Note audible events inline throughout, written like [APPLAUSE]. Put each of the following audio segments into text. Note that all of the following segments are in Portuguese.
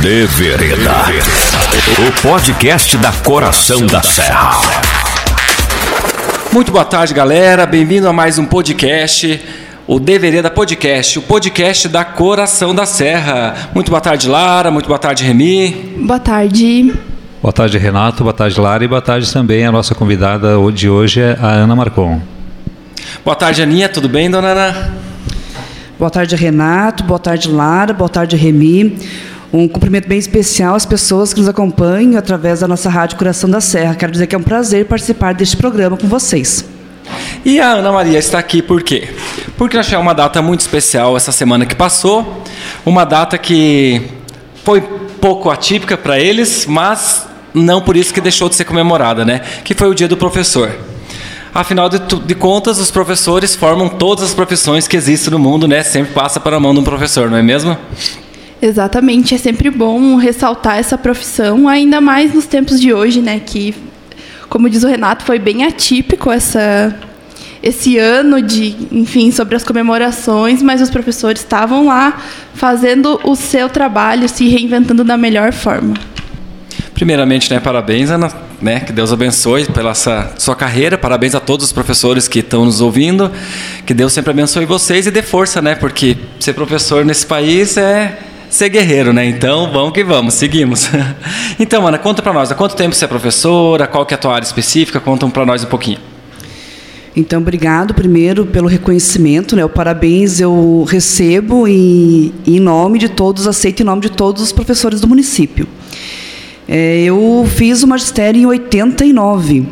De Vereda. O podcast da Coração da Serra. Muito boa tarde, galera. Bem-vindo a mais um podcast. O De Vereda Podcast, o podcast da Coração da Serra. Muito boa tarde, Lara. Muito boa tarde, Remy. Boa tarde. Boa tarde, Renato. Boa tarde, Lara. E boa tarde também a nossa convidada de hoje, é a Ana Marcon. Boa tarde, Aninha. Tudo bem, dona Ana? Boa tarde, Renato. Boa tarde, Lara. Boa tarde, Remy. Um cumprimento bem especial às pessoas que nos acompanham através da nossa Rádio Coração da Serra. Quero dizer que é um prazer participar deste programa com vocês. E a Ana Maria está aqui por quê? Porque nós tivemos uma data muito especial essa semana que passou, uma data que foi pouco atípica para eles, mas não por isso que deixou de ser comemorada, né? Que foi o Dia do Professor. Afinal de, de, contas, os professores formam todas as profissões que existem no mundo, né? Sempre passa para a mão de um professor, não é mesmo? Exatamente, é sempre bom ressaltar essa profissão, ainda mais nos tempos de hoje, né? Que, como diz o Renato, foi bem atípico essa, esse ano de, enfim, sobre as comemorações, mas os professores estavam lá fazendo o seu trabalho, se reinventando da melhor forma. Primeiramente, né, parabéns, Ana, né, que Deus abençoe pela sua, sua carreira, parabéns a todos os professores que estão nos ouvindo, que Deus sempre abençoe vocês e dê força, né, porque ser professor nesse país é ser guerreiro, né? Então, vamos que vamos, seguimos. [LAUGHS] Então, Ana, conta para nós, há quanto tempo você é professora, qual que é a tua área específica, conta para nós um pouquinho. Então, obrigado primeiro pelo reconhecimento, né? O parabéns eu recebo em, em nome de todos, aceito em nome de todos os professores do município. É, eu fiz o magistério em 89,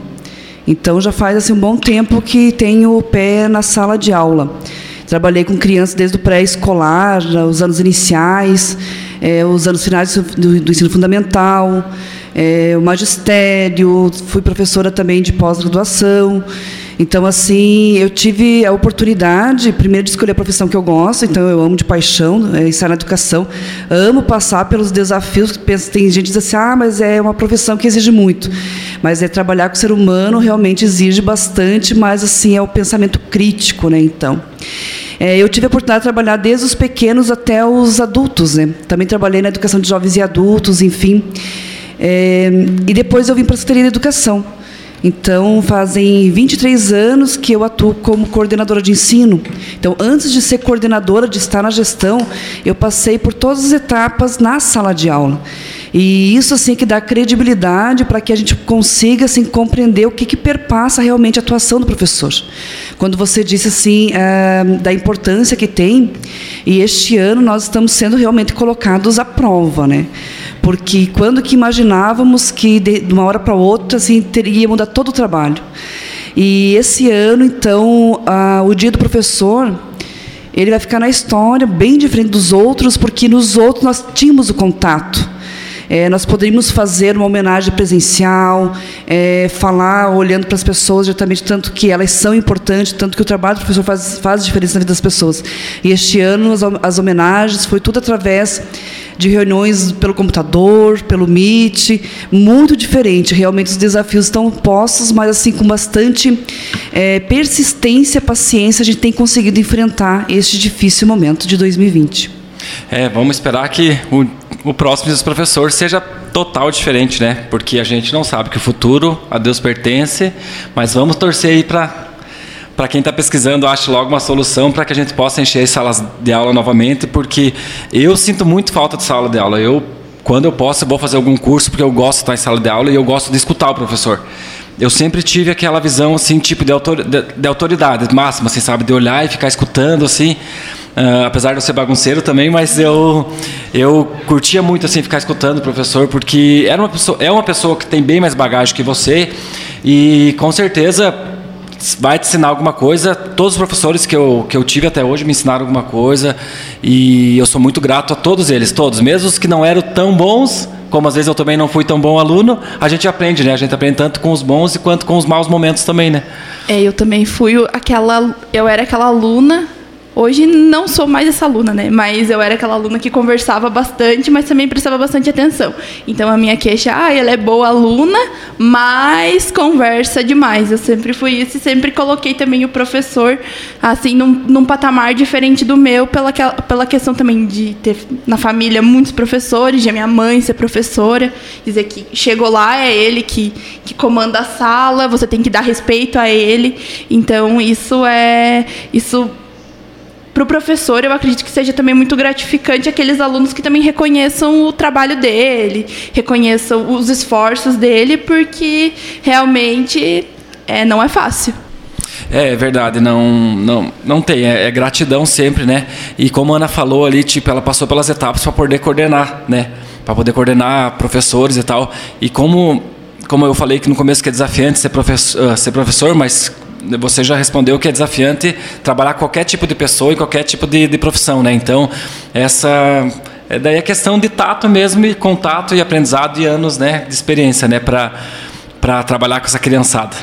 então já faz assim, um bom tempo que tenho o pé na sala de aula. Trabalhei com crianças desde o pré-escolar, os anos iniciais, é, os anos finais do, do ensino fundamental, é, o magistério, fui professora também de pós-graduação. Então, assim, eu tive a oportunidade, primeiro, de escolher a profissão que eu gosto, então eu amo de paixão, é, estar na educação, amo passar pelos desafios. Tem gente que diz assim, ah, mas é uma profissão que exige muito. Mas é trabalhar com o ser humano realmente exige bastante, mas, assim, é o pensamento crítico, né, então. É, eu tive a oportunidade de trabalhar desde os pequenos até os adultos, né? Também trabalhei na educação de jovens e adultos, enfim. É, e depois eu vim para a Secretaria de Educação. Então, fazem 23 anos que eu atuo como coordenadora de ensino. Então, antes de ser coordenadora, de estar na gestão, eu passei por todas as etapas na sala de aula. E isso assim que dá credibilidade para que a gente consiga assim compreender o que, que perpassa realmente a atuação do professor. Quando você disse assim é, da importância que tem, e este ano nós estamos sendo realmente colocados à prova, né? porque quando que imaginávamos que de, de uma hora para outra assim teria mudar todo o trabalho. E esse ano, então, a, o dia do professor, ele vai ficar na história bem diferente dos outros, porque nos outros nós tínhamos o contato. É, nós poderíamos fazer uma homenagem presencial, é, falar olhando para as pessoas diretamente, tanto que elas são importantes, tanto que o trabalho do professor faz, faz diferença na vida das pessoas. E este ano, as, as homenagens, foi tudo através de reuniões pelo computador, pelo Meet, muito diferente. Realmente os desafios estão postos, mas assim com bastante é, persistência, paciência, a gente tem conseguido enfrentar este difícil momento de 2020. É, vamos esperar que o o próximo dos professores seja total diferente, né? Porque a gente não sabe que o futuro a Deus pertence, mas vamos torcer aí para para quem está pesquisando, ache logo uma solução para que a gente possa encher as salas de aula novamente, porque eu sinto muito falta de sala de aula. Eu, quando eu posso, eu vou fazer algum curso, porque eu gosto de estar em sala de aula e eu gosto de escutar o professor. Eu sempre tive aquela visão, assim, tipo de, autor, de, de autoridade máxima, assim, sabe? De olhar e ficar escutando, assim. Uh, apesar de eu ser bagunceiro também, mas eu eu curtia muito assim ficar escutando o professor porque era uma pessoa, é uma pessoa que tem bem mais bagagem que você e com certeza vai te ensinar alguma coisa. Todos os professores que eu, que eu tive até hoje me ensinaram alguma coisa e eu sou muito grato a todos eles, todos, mesmo os que não eram tão bons, como às vezes eu também não fui tão bom aluno, a gente aprende, né? A gente aprende tanto com os bons quanto com os maus momentos também, né? É, eu também fui aquela, eu era aquela aluna Hoje não sou mais essa aluna, né? Mas eu era aquela aluna que conversava bastante, mas também prestava bastante atenção. Então a minha queixa, ah, ela é boa aluna, mas conversa demais. Eu sempre fui isso e sempre coloquei também o professor assim num, num patamar diferente do meu pela pela questão também de ter na família muitos professores, de minha mãe ser professora, dizer que chegou lá é ele que que comanda a sala, você tem que dar respeito a ele. Então isso é isso para o professor, eu acredito que seja também muito gratificante aqueles alunos que também reconheçam o trabalho dele, reconheçam os esforços dele, porque realmente é, não é fácil. É, é verdade, não, não, não tem, é, é, gratidão sempre, né? E como a Ana falou ali, tipo, ela passou pelas etapas para poder coordenar, né? Para poder coordenar professores e tal. E como, como eu falei que no começo que é desafiante ser professor, ser professor mas você já respondeu que é desafiante trabalhar qualquer tipo de pessoa e qualquer tipo de, de profissão, né? Então, essa é daí a questão de tato mesmo, e contato e aprendizado e anos, né, de experiência, né, para para trabalhar com essa criançada.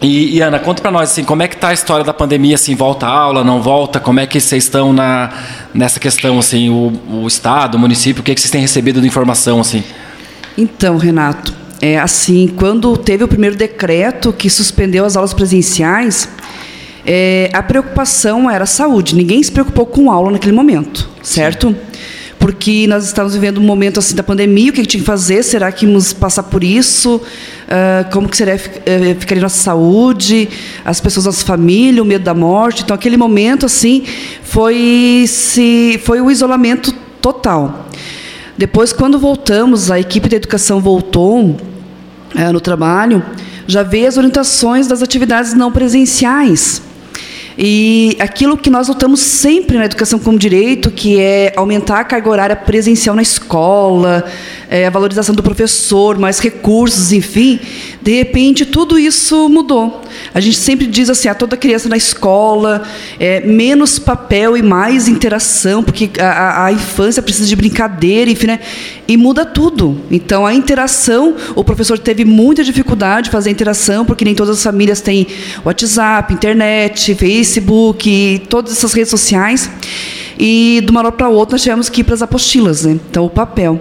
E, e Ana, conta para nós assim, como é que tá a história da pandemia, assim, volta a aula, não volta? Como é que vocês estão na nessa questão assim, o, o estado, o município, o que é que vocês têm recebido de informação assim? Então, Renato, é, assim, quando teve o primeiro decreto que suspendeu as aulas presenciais, é, a preocupação era a saúde. Ninguém se preocupou com aula naquele momento, certo? Porque nós estávamos vivendo um momento assim da pandemia, o que, que tinha que fazer? Será que íamos passar por isso? Uh, como que seria, uh, ficaria nossa saúde, as pessoas, nossa família, o medo da morte? Então, aquele momento assim foi se foi o isolamento total. Depois, quando voltamos, a equipe da educação voltou no trabalho, já vê as orientações das atividades não presenciais. E aquilo que nós lutamos sempre na educação como direito, que é aumentar a carga horária presencial na escola, é, a valorização do professor, mais recursos, enfim, de repente tudo isso mudou. A gente sempre diz assim, a toda criança na escola, é, menos papel e mais interação, porque a, a, infância precisa de brincadeira, enfim, né? E muda tudo. Então, a interação, o professor teve muita dificuldade de fazer a interação, porque nem todas as famílias têm WhatsApp, internet, Facebook, todas essas redes sociais. E de uma hora para outra nós tivemos que ir para as apostilas, né? Então, o papel.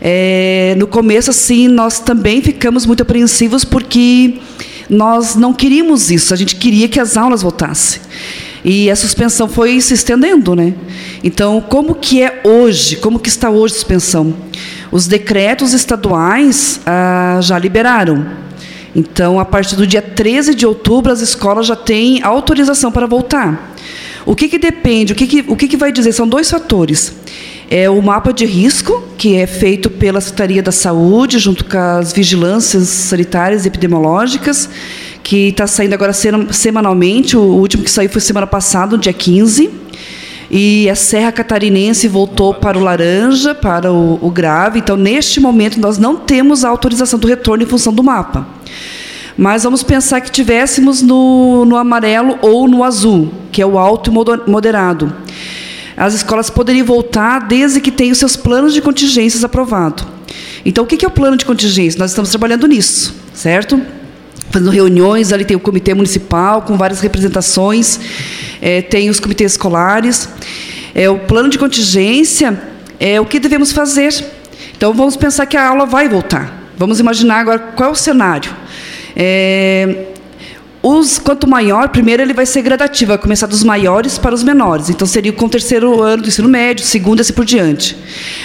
É, no começo, assim, nós também ficamos muito apreensivos porque nós não queríamos isso, a gente queria que as aulas voltassem. E a suspensão foi se estendendo, né? Então, como que é hoje? Como que está hoje a suspensão? Os decretos estaduais ah, já liberaram. Então, a partir do dia 13 de outubro, as escolas já têm autorização para voltar. O que, que depende? O, que, que, o que, que vai dizer? São dois fatores. É o mapa de risco, que é feito pela Secretaria da Saúde, junto com as vigilâncias sanitárias e epidemiológicas, que está saindo agora semanalmente. O último que saiu foi semana passada, dia 15. E a Serra Catarinense voltou para o laranja, para o, o grave. Então, neste momento, nós não temos a autorização do retorno em função do mapa. Mas vamos pensar que tivéssemos no, no amarelo ou no azul, que é o alto e moderado as escolas poderiam voltar desde que tenham seus planos de contingências aprovados. Então, o que é o plano de contingência? Nós estamos trabalhando nisso, certo? Fazendo reuniões, ali tem o comitê municipal com várias representações, é, tem os comitês escolares. É, o plano de contingência é o que devemos fazer. Então, vamos pensar que a aula vai voltar. Vamos imaginar agora qual é o cenário. É, os, quanto maior, primeiro ele vai ser gradativo, vai começar dos maiores para os menores. Então seria com o terceiro ano do ensino médio, segundo e assim por diante.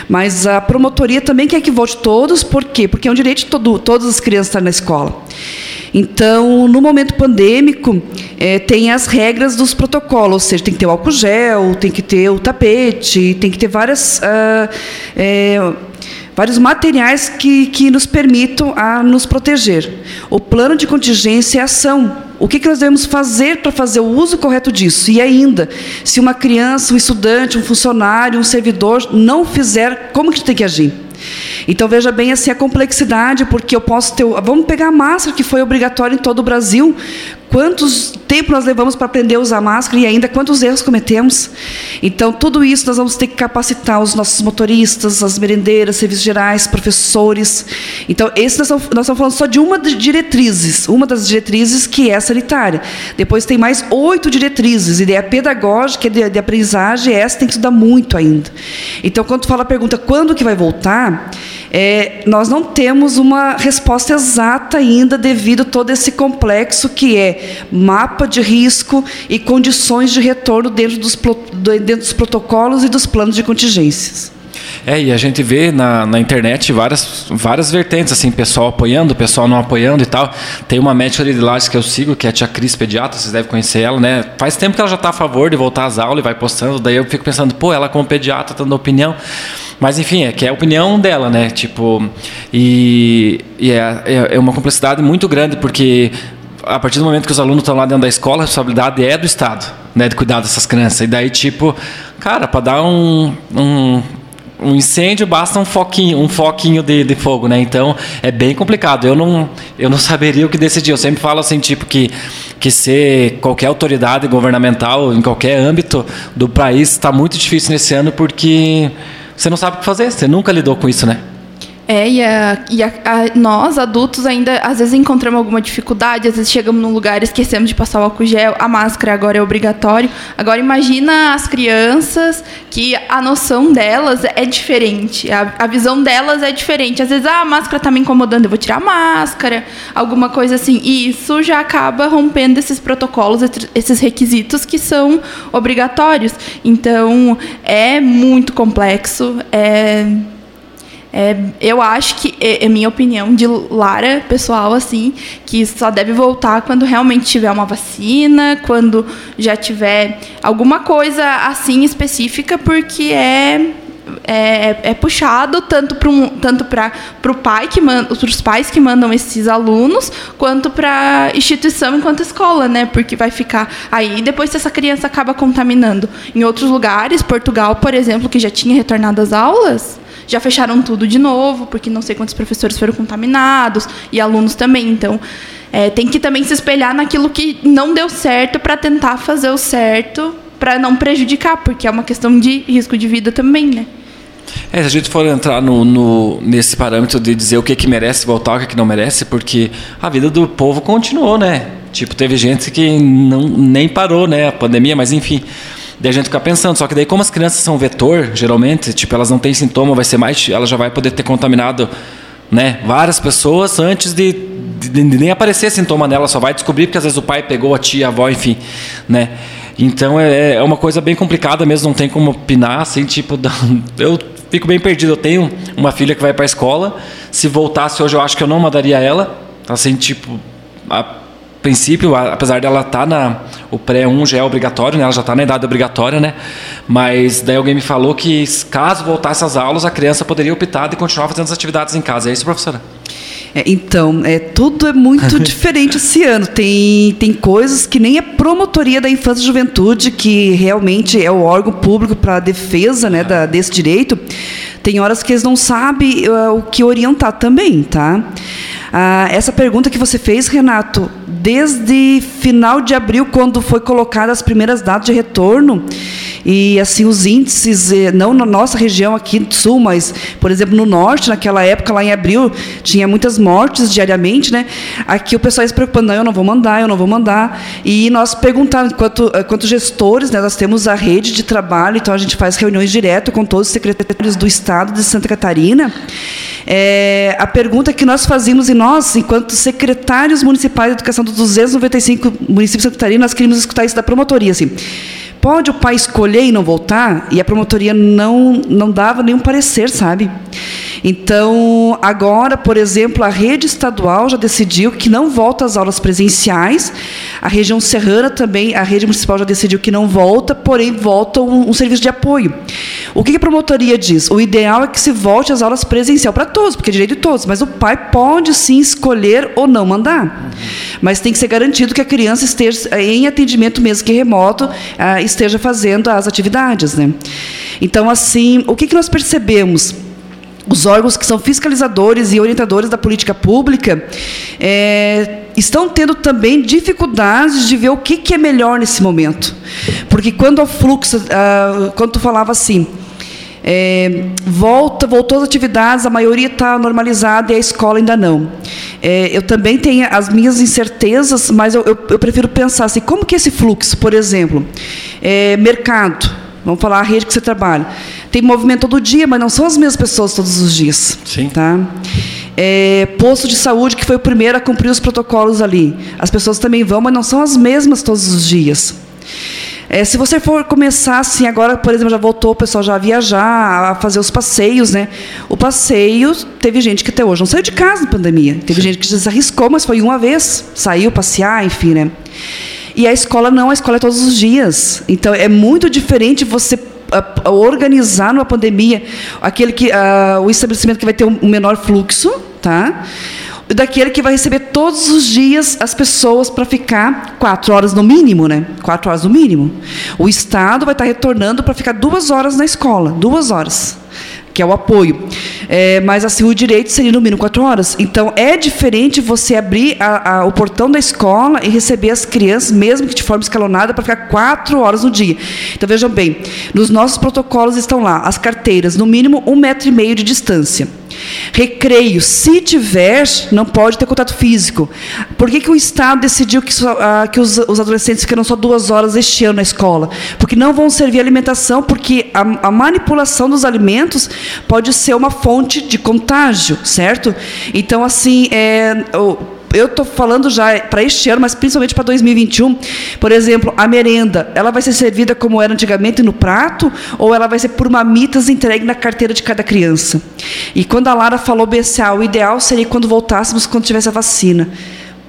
Mas a promotoria também quer que volte todos, por quê? Porque é um direito de todo, todas as crianças estar na escola. Então, no momento pandêmico, é, tem as regras dos protocolos, ou seja, tem que ter o álcool gel, tem que ter o tapete, tem que ter várias. Uh, é, vários materiais que, que nos permitam a nos proteger. O plano de contingência é ação. O que, que nós devemos fazer para fazer o uso correto disso? E ainda, se uma criança, um estudante, um funcionário, um servidor não fizer, como que tem que agir? Então veja bem assim a complexidade, porque eu posso ter. Vamos pegar a máscara que foi obrigatória em todo o Brasil. Quantos tempo nós levamos para aprender a usar máscara e ainda quantos erros cometemos? Então, tudo isso nós vamos ter que capacitar os nossos motoristas, as merendeiras, serviços gerais, professores. Então, esse nós, nós estamos falando só de uma das diretrizes, uma das diretrizes que é sanitária. Depois tem mais oito diretrizes, ideia pedagógica, de, de aprendizagem, essa tem que estudar muito ainda. Então, quando fala a pergunta quando que vai voltar, é, nós não temos uma resposta exata ainda devido a todo esse complexo que é mapa de risco e condições de retorno dentro dos, dentro dos protocolos e dos planos de contingências. É, e a gente vê na, na internet várias, várias vertentes, assim, pessoal apoiando, pessoal não apoiando e tal. Tem uma médica de Lages que eu sigo, que é a tia Cris Pediatra, vocês devem conhecer ela, né? Faz tempo que ela já está a favor de voltar às aulas e vai postando, daí eu fico pensando, pô, ela como pediatra tá dando opinião. Mas enfim, é que é a opinião dela, né? Tipo, e, e é, é, é uma complexidade muito grande, porque a partir do momento que os alunos estão lá dentro da escola, a responsabilidade é do Estado, né, de cuidar dessas crianças. E daí, tipo, cara, para dar um, um, um, incêndio basta um foquinho, um foquinho de, de, fogo, né? Então é bem complicado. Eu não, eu não [LAUGHS] saberia o que decidir. Eu sempre falo assim, tipo, que, que ser qualquer autoridade governamental em qualquer âmbito do país está muito difícil nesse ano porque você não sabe o que fazer. Você nunca lidou com isso, né? É, e, a, e a, a, nós, adultos, ainda às vezes encontramos alguma dificuldade, às vezes chegamos num lugar e esquecemos de passar o álcool gel, a máscara agora é obrigatório. Agora imagina as crianças que a noção delas é diferente, a, a visão delas é diferente. Às vezes, ah, a máscara está me incomodando, eu vou tirar a máscara, alguma coisa assim. E isso já acaba rompendo esses protocolos, esses requisitos que são obrigatórios. Então, é muito complexo, é é, eu acho que, é, é, minha opinião de Lara, pessoal, assim, que só deve voltar quando realmente tiver uma vacina, quando já tiver alguma coisa assim específica, porque é é, é, puxado tanto para um, tanto para o pai que manda, os pais que mandam esses alunos, quanto para instituição enquanto escola, né? Porque vai ficar aí depois se essa criança acaba contaminando. Em outros lugares, Portugal, por exemplo, que já tinha retornado às aulas, já fecharam tudo de novo, porque não sei quantos professores foram contaminados e alunos também. Então, é, tem que também se espelhar naquilo que não deu certo para tentar fazer o certo para não prejudicar, porque é uma questão de risco de vida também, né? É, se a gente for entrar no, no, nesse parâmetro de dizer o que, que merece voltar, o que, que não merece, porque a vida do povo continuou, né? Tipo, teve gente que não, nem parou, né? A pandemia, mas enfim. Daí a gente fica pensando, só que daí como as crianças são vetor, geralmente, tipo, elas não têm sintoma, vai ser mais, ela já vai poder ter contaminado, né, várias pessoas antes de, de, de nem aparecer sintoma nela, só vai descobrir porque às vezes o pai pegou, a tia, a avó, enfim, né? Então é, é uma coisa bem complicada mesmo, não tem como opinar, assim, tipo, [LAUGHS] eu fico bem perdido. Eu tenho uma filha que vai para a escola, se voltasse hoje eu acho que eu não mandaria ela, assim, tipo, a, princípio, apesar dela estar tá na. O pré-1 já é obrigatório, né? Ela já está na idade obrigatória, né? Mas daí alguém me falou que caso voltasse às aulas, a criança poderia optar de continuar fazendo as atividades em casa. É isso, professora? É, então, é, tudo é muito [LAUGHS] diferente esse ano. Tem, tem coisas que nem a promotoria da infância e juventude, que realmente é o órgão público para a defesa né, da, desse direito, tem horas que eles não sabem uh, o que orientar também, tá? Ah, essa pergunta que você fez, Renato, desde final de abril, quando foi colocada as primeiras datas de retorno, e assim os índices, eh, não na nossa região aqui do sul, mas, por exemplo, no norte, naquela época, lá em abril, tinha muitas mortes diariamente, né? Aqui o pessoal ia se preocupando, não, eu não vou mandar, eu não vou mandar. E nós perguntamos, enquanto, enquanto gestores, né, nós temos a rede de trabalho, então a gente faz reuniões direto com todos os secretários do Estado de Santa Catarina. É, a pergunta que nós fazíamos, e nós, enquanto secretários municipais de educação dos 295 municípios de Santa Catarina, nós queríamos escutar isso da promotoria, assim. Pode o pai escolher e não voltar? E a promotoria não, não dava nenhum parecer, sabe? Então, agora, por exemplo, a rede estadual já decidiu que não volta às aulas presenciais. A região serrana também, a rede municipal já decidiu que não volta, porém volta um, um serviço de apoio. O que a promotoria diz? O ideal é que se volte às aulas presencial para todos, porque é direito de todos, mas o pai pode sim escolher ou não mandar. Mas tem que ser garantido que a criança esteja em atendimento mesmo que remoto, ah, esteja fazendo as atividades, né? Então, assim, o que, que nós percebemos? os órgãos que são fiscalizadores e orientadores da política pública é, estão tendo também dificuldades de ver o que, que é melhor nesse momento. Porque quando o fluxo, ah, quando tu falava assim, é, volta, voltou as atividades, a maioria está normalizada e a escola ainda não. É, eu também tenho as minhas incertezas, mas eu, eu, eu, prefiro pensar assim, como que é esse fluxo, por exemplo, é, mercado, vamos falar a rede que você trabalha, tem movimento todo dia, mas não são as mesmas pessoas todos os dias. Sim. Tá? É, posto de saúde, que foi o primeiro a cumprir os protocolos ali. As pessoas também vão, mas não são as mesmas todos os dias. É, se você for começar assim, agora, por exemplo, já voltou o pessoal já a viajar, a fazer os passeios, né? O passeio, teve gente que até hoje não saiu de casa na pandemia. Teve gente que já se arriscou, mas foi uma vez, saiu passear, enfim, né? E a escola não, a escola é todos os dias. Então é muito diferente você organizar numa pandemia aquele que uh, o estabelecimento que vai ter um menor fluxo, tá? Daquele que vai receber todos os dias as pessoas para ficar quatro horas no mínimo, né? Quatro horas no mínimo. O Estado vai estar retornando para ficar duas horas na escola, duas horas que é o apoio. É, mas assim, o direito seria no mínimo quatro horas. Então, é diferente você abrir a, a, o portão da escola e receber as crianças, mesmo que de forma escalonada, para ficar quatro horas no dia. Então, vejam bem, nos nossos protocolos estão lá as carteiras, no mínimo um metro e meio de distância. Recreio, se tiver, não pode ter contato físico. Por que, que o Estado decidiu que, só, ah, que os, os, adolescentes ficaram só duas horas este ano na escola? Porque não vão servir alimentação, porque a, a manipulação dos alimentos pode ser uma fonte de contágio, certo? Então, assim, é, o, eu estou falando já para este ano, mas principalmente para 2021, por exemplo, a merenda, ela vai ser servida como era antigamente no prato, ou ela vai ser por mamitas entregue na carteira de cada criança? E quando a Lara falou BCA, o ideal seria quando voltássemos, quando tivesse a vacina.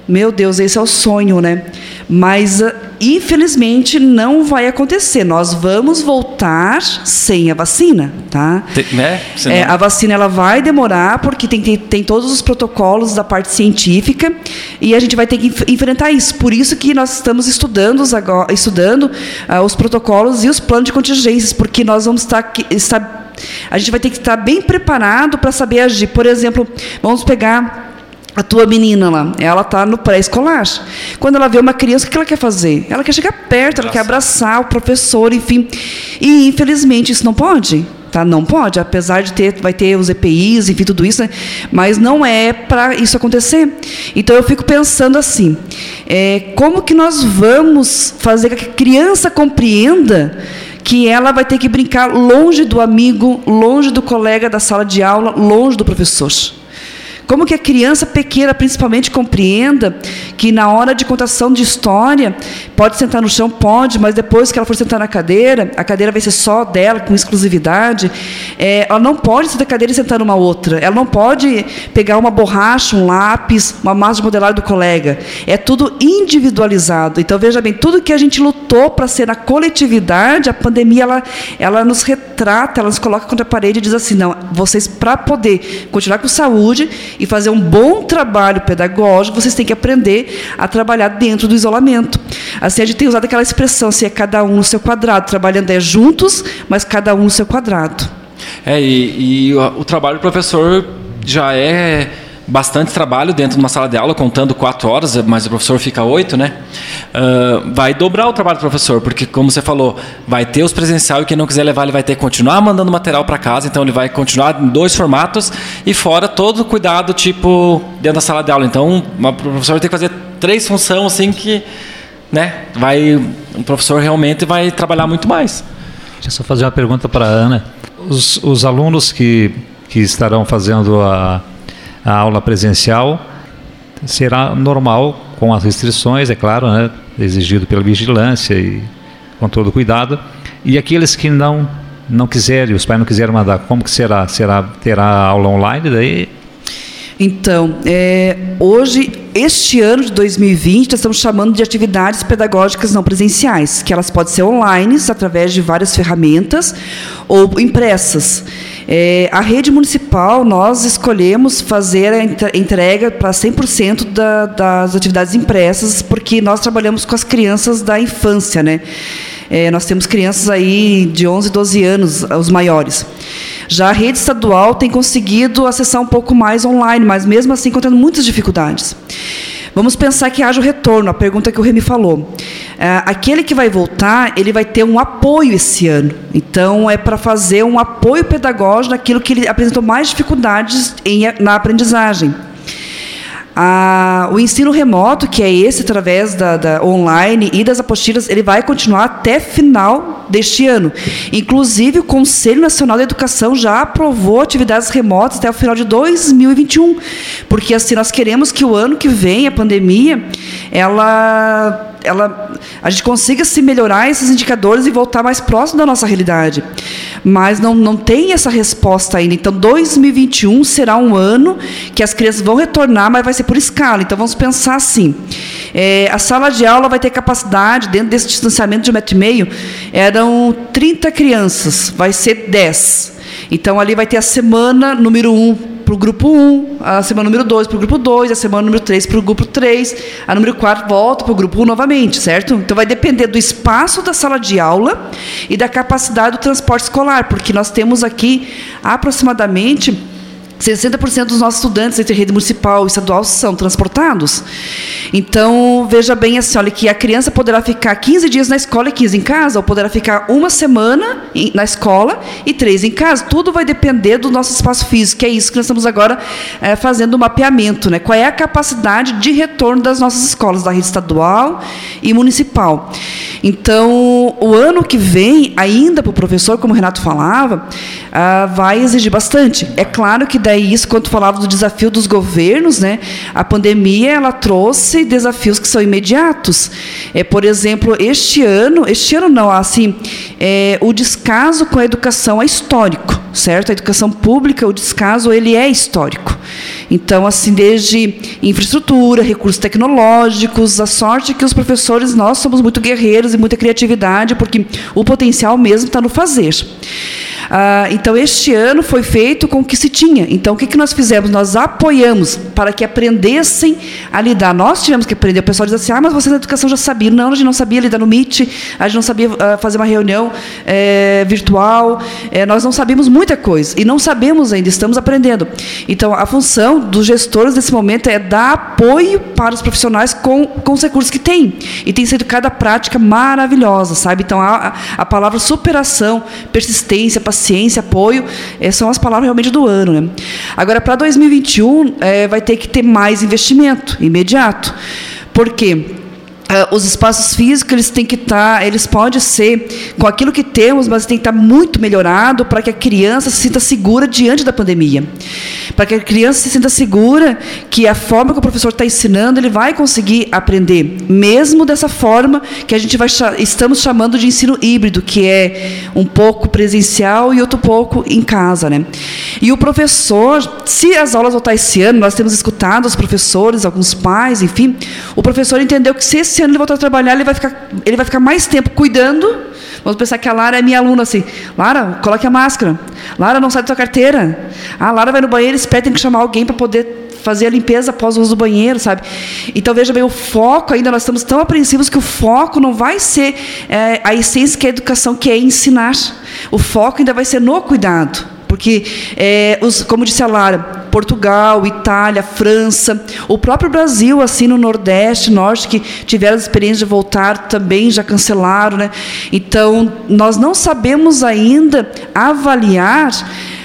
Meu Deus, esse é o sonho, né? Mas ah, infelizmente não vai acontecer. Nós vamos voltar sem a vacina, tá? Tem, né? É, a vacina ela vai demorar porque tem, tem, tem, todos os protocolos da parte científica e a gente vai ter que enfrentar isso. Por isso que nós estamos estudando, agora, estudando uh, os protocolos e os planos de contingências, porque nós vamos estar, estar a gente vai ter que estar bem preparado para saber agir. Por exemplo, vamos pegar a tua menina lá, ela está no pré-escolar. Quando ela vê uma criança, o que ela quer fazer? Ela quer chegar perto, ela Nossa. quer abraçar o professor, enfim. E infelizmente isso não pode. Tá? Não pode, apesar de ter, vai ter os EPIs, enfim, tudo isso, né? mas não é para isso acontecer. Então eu fico pensando assim, é, como que nós vamos fazer que a criança compreenda que ela vai ter que brincar longe do amigo, longe do colega da sala de aula, longe do professor? Como que a criança pequena, principalmente, compreenda que na hora de contação de história, pode sentar no chão, pode, mas depois que ela for sentar na cadeira, a cadeira vai ser só dela, com exclusividade. É, ela não pode sentar na cadeira e sentar numa outra. Ela não pode pegar uma borracha, um lápis, uma massa de modelagem do colega. É tudo individualizado. Então, veja bem, tudo que a gente lutou para ser na coletividade, a pandemia, ela, ela nos retrata, ela nos coloca contra a parede e diz assim, não, vocês, para poder continuar com saúde e fazer um bom trabalho pedagógico, vocês têm que aprender a trabalhar dentro do isolamento. Assim, a gente tem usado aquela expressão, se é cada um no seu quadrado, trabalhando é juntos, mas cada um no seu quadrado. É, e, e o, o trabalho do professor já é bastante trabalho dentro de uma sala de aula, contando quatro horas, mas o professor fica oito, né? Uh, vai dobrar o trabalho do professor, porque, como você falou, vai ter os presencial e quem não quiser levar, ele vai ter que continuar mandando material para casa, então ele vai continuar em dois formatos e fora todo o cuidado, tipo, dentro da sala de aula. Então, o professor ter que fazer três funções, assim, que, né, vai, o professor realmente vai trabalhar muito mais. Deixa eu só fazer uma pergunta para a Ana. Os, os alunos que, que estarão fazendo a a aula presencial será normal, com as restrições, é claro, né, exigido pela vigilância e com todo cuidado. E aqueles que não não quiserem, os pais não quiserem mandar, como que será? Será terá aula online daí? Então, é, hoje, este ano de 2020, nós estamos chamando de atividades pedagógicas não presenciais, que elas podem ser online, através de várias ferramentas, ou impressas. É, a rede municipal, nós escolhemos fazer a entrega para 100% da, das atividades impressas, porque nós trabalhamos com as crianças da infância, né? É, nós temos crianças aí de 11, 12 anos, os maiores. Já a rede estadual tem conseguido acessar um pouco mais online, mas mesmo assim encontrando muitas dificuldades. Vamos pensar que haja o retorno, a pergunta que o Remy falou. É, aquele que vai voltar, ele vai ter um apoio esse ano. Então, é para fazer um apoio pedagógico naquilo que ele apresentou mais dificuldades em, na aprendizagem. A, o ensino remoto, que é esse através da, da, online e das apostilas, ele vai continuar até final deste ano. Inclusive, o Conselho Nacional da Educação já aprovou atividades remotas até o final de 2021, porque assim nós queremos que o ano que vem, a pandemia, ela ela, a gente consiga se melhorar esses indicadores e voltar mais próximo da nossa realidade. Mas não, não tem essa resposta ainda. Então, 2021 será um ano que as crianças vão retornar, mas vai ser por escala. Então, vamos pensar assim: é, a sala de aula vai ter capacidade, dentro desse distanciamento de um metro e meio, eram 30 crianças, vai ser 10. Então, ali vai ter a semana número 1 para o grupo 1, a semana número 2 para o grupo 2, a semana número 3 para o grupo 3, a número 4 volta para o grupo 1 novamente, certo? Então vai depender do espaço da sala de aula e da capacidade do transporte escolar, porque nós temos aqui aproximadamente 60% dos nossos estudantes entre rede municipal e estadual são transportados. Então, veja bem assim, olha que a criança poderá ficar 15 dias na escola e 15 em casa, ou poderá ficar uma semana na escola e três em casa. Tudo vai depender do nosso espaço físico, que é isso que nós estamos agora é, fazendo o um mapeamento. Né? Qual é a capacidade de retorno das nossas escolas, da rede estadual e municipal. Então, o ano que vem, ainda para o professor, como o Renato falava, ah, vai exigir bastante. É claro que daí isso, quando falava do desafio dos governos, né, a pandemia ela trouxe desafios que são imediatos. É, por exemplo, este ano, este ano não, assim, é, o descaso com a educação é histórico, certo? A educação pública, o descaso ele é histórico. Então, assim, desde infraestrutura, recursos tecnológicos, a sorte que os professores, nós somos muito guerreiros e muita criatividade, porque o potencial mesmo está no fazer. Ah, então, este ano foi feito com o que se tinha. Então, o que, que nós fizemos? Nós apoiamos para que aprendessem a lidar. Nós tivemos que aprender. O pessoal diz assim: ah, mas você na educação já sabia. Não, a gente não sabia lidar no Meet, a gente não sabia uh, fazer uma reunião é, virtual, é, nós não sabíamos muita coisa. E não sabemos ainda, estamos aprendendo. Então, a função dos gestores nesse momento é dar apoio para os profissionais com, com os recursos que têm. E tem sido cada prática maravilhosa, sabe? Então, a, a palavra superação, persistência, paciência, paciência, apoio, é, são as palavras realmente do ano. Né? Agora, para 2021, é, vai ter que ter mais investimento imediato. Por quê? Uh, os espaços físicos eles têm que estar, tá, eles podem ser com aquilo que temos, mas tem que estar tá muito melhorado para que a criança se sinta segura diante da pandemia, para que a criança se sinta segura que a forma que o professor está ensinando ele vai conseguir aprender, mesmo dessa forma que a gente vai estamos chamando de ensino híbrido, que é um pouco presencial e outro pouco em casa, né? E o professor, se as aulas voltar esse ano, nós temos escutado os professores, alguns pais, enfim, o professor entendeu que se esse ano ele voltar a trabalhar, ele vai ficar, ele vai ficar mais tempo cuidando. Vamos pensar que a Lara é minha aluna assim. Lara, coloque a máscara. Lara, não sai da sua carteira. Ah, Lara vai no banheiro, espera, tem que chamar alguém para poder fazer a limpeza após o uso do banheiro, sabe? Então veja bem, o foco ainda nós estamos tão apreensivos que o foco não vai ser é, a essência que é a educação, que é ensinar. O foco ainda vai ser no cuidado. Porque, é, os, como disse a Lara, Portugal, Itália, França, o próprio Brasil, assim no Nordeste, Norte, que tiveram a experiência de voltar também já cancelaram. Né? Então, nós não sabemos ainda avaliar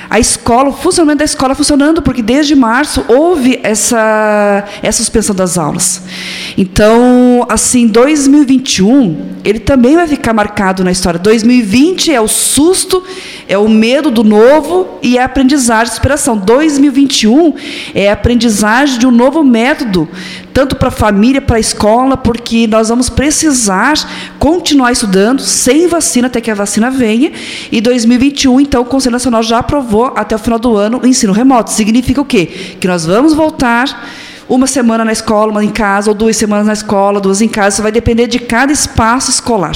a escola, o funcionamento da escola funcionando, porque desde março houve essa, essa suspensão das aulas. Então, assim, 2021, ele também vai ficar marcado na história. 2020 é o susto, é o medo do novo e é a aprendizagem, a superação. 2021 é a aprendizagem de um novo método tanto para a família, para a escola, porque nós vamos precisar continuar estudando sem vacina até que a vacina venha. E 2021, então, o Conselho Nacional já aprovou até o final do ano o ensino remoto. Significa o quê? Que nós vamos voltar uma semana na escola, uma em casa, ou duas semanas na escola, duas em casa. Isso vai depender de cada espaço escolar.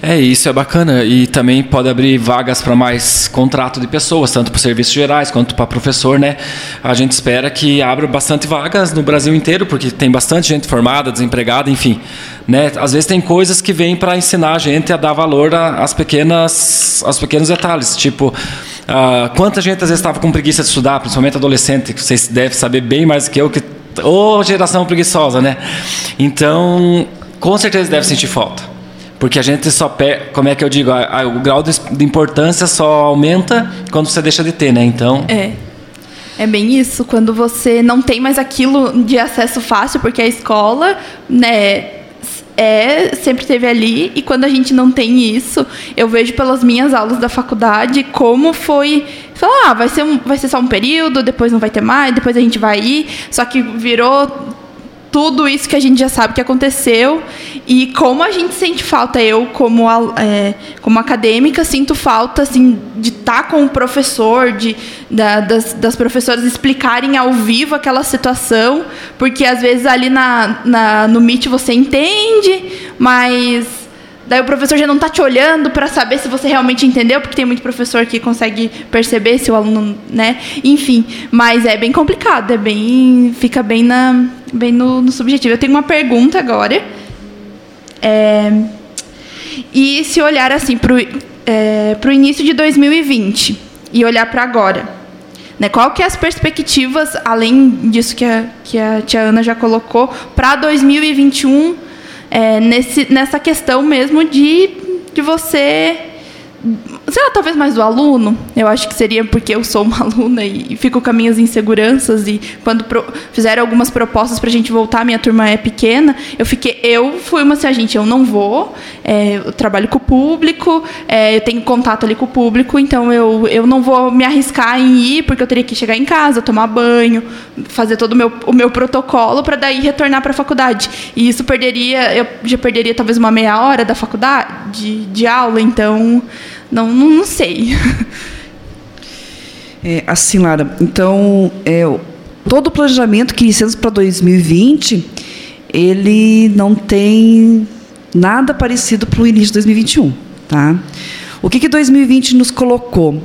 É, isso é bacana e também pode abrir vagas para mais contrato de pessoas, tanto para serviços gerais quanto para professor, né? A gente espera que abra bastante vagas no Brasil inteiro, porque tem bastante gente formada, desempregada, enfim, né? Às vezes tem coisas que vêm para ensinar a gente a dar valor às pequenas, aos pequenos detalhes, tipo Uh, quanta gente às vezes estava com preguiça de estudar, principalmente adolescente, que vocês devem saber bem mais que eu, que ô oh, geração preguiçosa, né? Então, com certeza deve sentir falta. Porque a gente só pega, como é que eu digo, a, a, o grau de, de, importância só aumenta quando você deixa de ter, né? Então. É. É bem isso, quando você não tem mais aquilo de acesso fácil, porque a escola, né, é, sempre teve ali, e quando a gente não tem isso, eu vejo pelas minhas aulas da faculdade como foi. Falar, ah, vai ser, um, vai ser só um período, depois não vai ter mais, depois a gente vai ir. Só que virou tudo isso que a gente já sabe que aconteceu e como a gente sente falta eu como é, como acadêmica sinto falta assim de estar tá com o professor de da, das, das professoras explicarem ao vivo aquela situação porque às vezes ali na, na no Meet você entende mas Daí o professor já não está te olhando para saber se você realmente entendeu, porque tem muito professor que consegue perceber se o aluno, né? Enfim, mas é bem complicado, é bem, fica bem na, bem no, no subjetivo. Eu tenho uma pergunta agora. É, e se olhar assim para o é, início de 2020 e olhar para agora, né? Qual que é as perspectivas, além disso que a, que a tia Ana já colocou, para 2021 é, nesse, nessa questão mesmo de, de você sei lá, talvez mais do aluno. Eu acho que seria porque eu sou uma [LAUGHS] aluna e fico com as minhas inseguranças. E quando pro, fizeram algumas propostas para a gente voltar, minha turma é pequena, eu fiquei. Eu fui uma assim, a gente, eu não vou. É, eu trabalho com o público, é, eu tenho contato ali com o público, então eu, eu não vou me arriscar em ir, porque eu teria que chegar em casa, tomar banho, fazer todo o meu, o meu protocolo para daí retornar para a faculdade. E isso perderia, eu já perderia talvez uma meia hora da faculdade, de, de aula, então. Não, não, não sei. É, assim, Lara, então, é, todo o planejamento que iniciamos para 2020, ele não tem nada parecido para o início de 2021. Tá? O que, que 2020 nos colocou?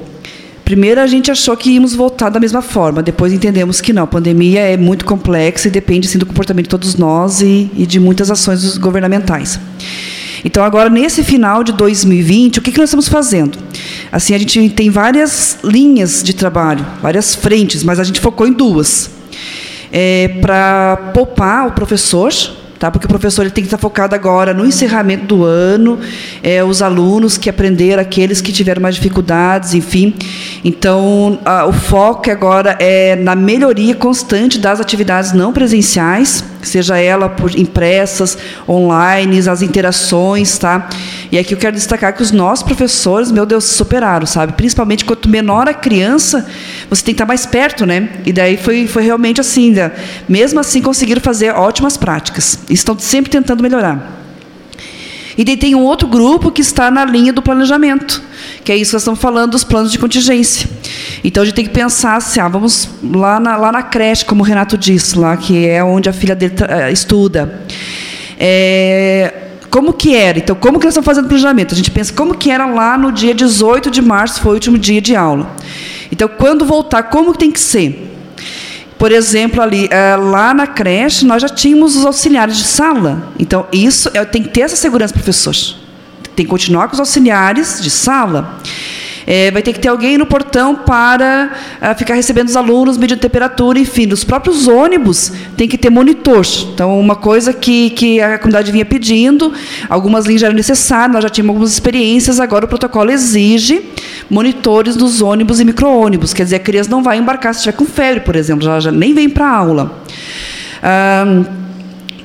Primeiro, a gente achou que íamos voltar da mesma forma, depois entendemos que não. A pandemia é muito complexa e depende sim, do comportamento de todos nós e, e de muitas ações governamentais. Então, agora, nesse final de 2020, o que, que nós estamos fazendo? Assim, a gente tem várias linhas de trabalho, várias frentes, mas a gente focou em duas. É, Para poupar o professor, tá? porque o professor ele tem que estar focado agora no encerramento do ano, é, os alunos que aprenderam, aqueles que tiveram mais dificuldades, enfim. Então, a, o foco agora é na melhoria constante das atividades não presenciais, seja ela por impressas, online, as interações, tá? E aqui eu quero destacar que os nossos professores, meu Deus, superaram, sabe? Principalmente quanto menor a criança, você tem que estar mais perto, né? E daí foi, foi realmente assim, né? mesmo assim conseguiram fazer ótimas práticas. Estão sempre tentando melhorar. E daí tem um outro grupo que está na linha do planejamento, que é isso que nós estamos falando dos planos de contingência. Então a gente tem que pensar assim, ah, vamos lá na, lá na creche, como o Renato disse, lá que é onde a filha dele uh, estuda. É, como que era? Então, como que nós estamos fazendo o planejamento? A gente pensa como que era lá no dia 18 de março, foi o último dia de aula. Então, quando voltar, como que tem que ser? Por exemplo, ali, é, lá na creche, nós já tínhamos os auxiliares de sala. Então, isso tem que ter essa segurança, professor. Tem que continuar com os auxiliares de sala. É, vai ter que ter alguém no portão para uh, ficar recebendo os alunos, medindo temperatura, enfim. Os próprios ônibus tem que ter monitor. Então, uma coisa que, que a comunidade vinha pedindo, algumas linhas já eram necessárias, nós já tínhamos algumas experiências, agora o protocolo exige monitores nos ônibus e micro-ônibus. Quer dizer, a criança não vai embarcar se estiver com febre, por exemplo, já, já nem vem para a aula. Um,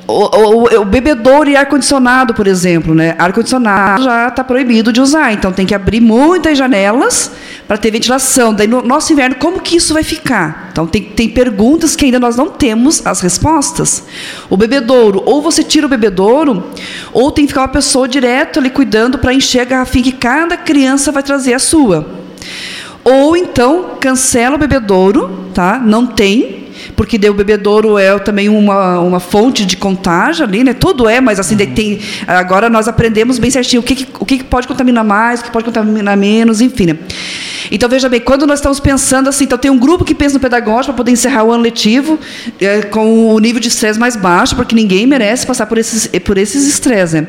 o, o, o bebedouro e ar-condicionado, por exemplo, né? Ar-condicionado já está proibido de usar, então tem que abrir muitas janelas para ter ventilação. Daí no nosso inverno, como que isso vai ficar? Então tem, tem perguntas que ainda nós não temos as respostas. O bebedouro, ou você tira o bebedouro, ou tem que ficar uma pessoa direto ali cuidando para encher a garrafinha que cada criança vai trazer a sua. Ou então cancela o bebedouro, tá? Não tem porque o bebedouro é também uma, uma fonte de contágio ali, né? Tudo é, mas assim, uhum. tem, agora nós aprendemos bem certinho o que, que, o que pode contaminar mais, o que pode contaminar menos, enfim. Né? Então, veja bem, quando nós estamos pensando assim, então tem um grupo que pensa no pedagógico para poder encerrar o ano letivo é, com o nível de estresse mais baixo, porque ninguém merece passar por esses por esses estresses. Né?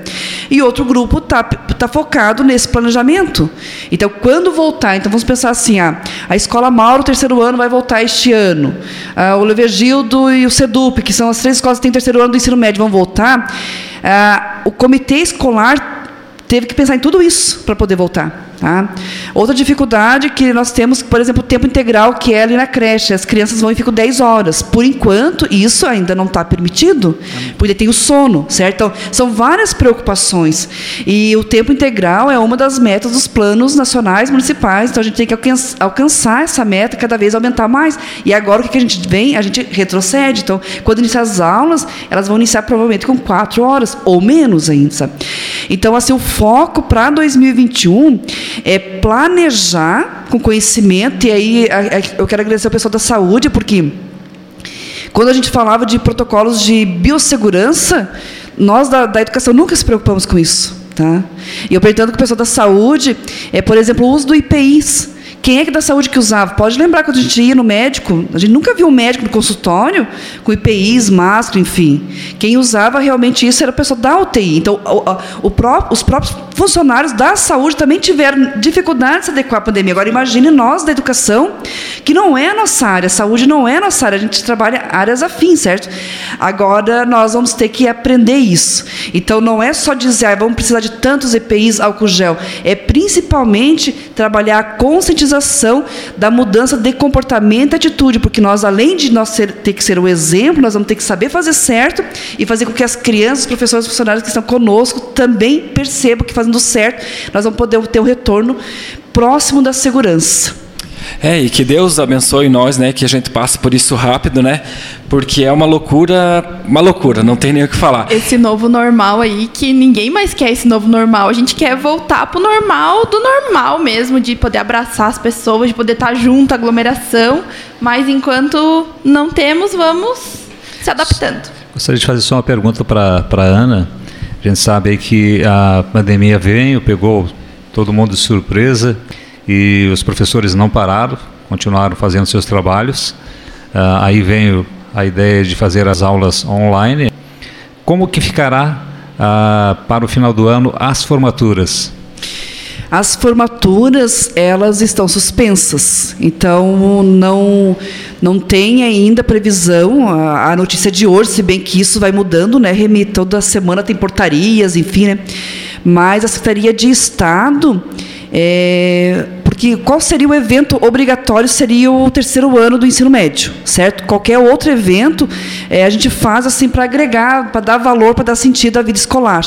E outro grupo está tá focado nesse planejamento. Então, quando voltar, então vamos pensar assim, ah, a escola Mauro, terceiro ano, vai voltar este ano. Ah, o Levergildo e o Sedup, que são as três escolas que têm terceiro ano do ensino médio, vão voltar. Ah, o comitê escolar teve que pensar em tudo isso para poder voltar. Tá? Outra dificuldade que nós temos, por exemplo, o tempo integral, que é ali na creche. As crianças vão e ficam 10 horas. Por enquanto, isso ainda não está permitido, porque tem o sono, certo? Então, são várias preocupações. E o tempo integral é uma das metas dos planos nacionais municipais, então a gente tem que alcançar essa meta cada vez aumentar mais. E agora o que a gente vem? A gente retrocede. Então, quando iniciar as aulas, elas vão iniciar provavelmente com 4 horas, ou menos ainda. Então, assim, o foco para 2021 é planejar com conhecimento, e aí eu quero agradecer ao pessoal da saúde, porque quando a gente falava de protocolos de biossegurança, nós da, da educação nunca se preocupamos com isso. Tá? E eu perguntando com o pessoal da saúde, é, por exemplo, o uso do IPIs. Quem é que da saúde que usava? Pode lembrar quando a gente ia no médico, a gente nunca viu um médico no consultório com IPIs, máscara, enfim. Quem usava realmente isso era a pessoa da UTI. Então, o, o, o, os próprios funcionários da saúde também tiveram dificuldade de se adequar à pandemia. Agora, imagine nós da educação, que não é a nossa área, a saúde não é a nossa área, a gente trabalha áreas afins, certo? Agora, nós vamos ter que aprender isso. Então, não é só dizer, ah, vamos precisar de tantos EPIs, álcool gel, é principalmente trabalhar a conscientização da mudança de comportamento e atitude, porque nós, além de nós ser, ter que ser o exemplo, nós vamos ter que saber fazer certo e fazer com que as crianças, os professores, os funcionários que estão conosco também percebam que fazendo certo, nós vamos poder ter um retorno próximo da segurança. É, e que Deus abençoe nós, né, que a gente passe por isso rápido, né? Porque é uma loucura, uma loucura, não tem nem o que falar. Esse novo normal aí, que ninguém mais quer esse novo normal. A gente quer voltar pro normal do normal mesmo, de poder abraçar as pessoas, de poder estar junto, aglomeração. Mas enquanto não temos, vamos se adaptando. Gostaria de fazer só uma pergunta para a Ana. A gente sabe aí que a pandemia veio, pegou todo mundo de surpresa e os professores não pararam, continuaram fazendo seus trabalhos. Uh, aí veio a ideia de fazer as aulas online. Como que ficará uh, para o final do ano as formaturas? As formaturas elas estão suspensas, então não não tem ainda previsão. A, a notícia de hoje, se bem que isso vai mudando, né? Remi, toda semana tem portarias, enfim, né? Mas a Secretaria de Estado é, porque qual seria o evento obrigatório? Seria o terceiro ano do ensino médio, certo? Qualquer outro evento é, a gente faz assim para agregar, para dar valor, para dar sentido à vida escolar.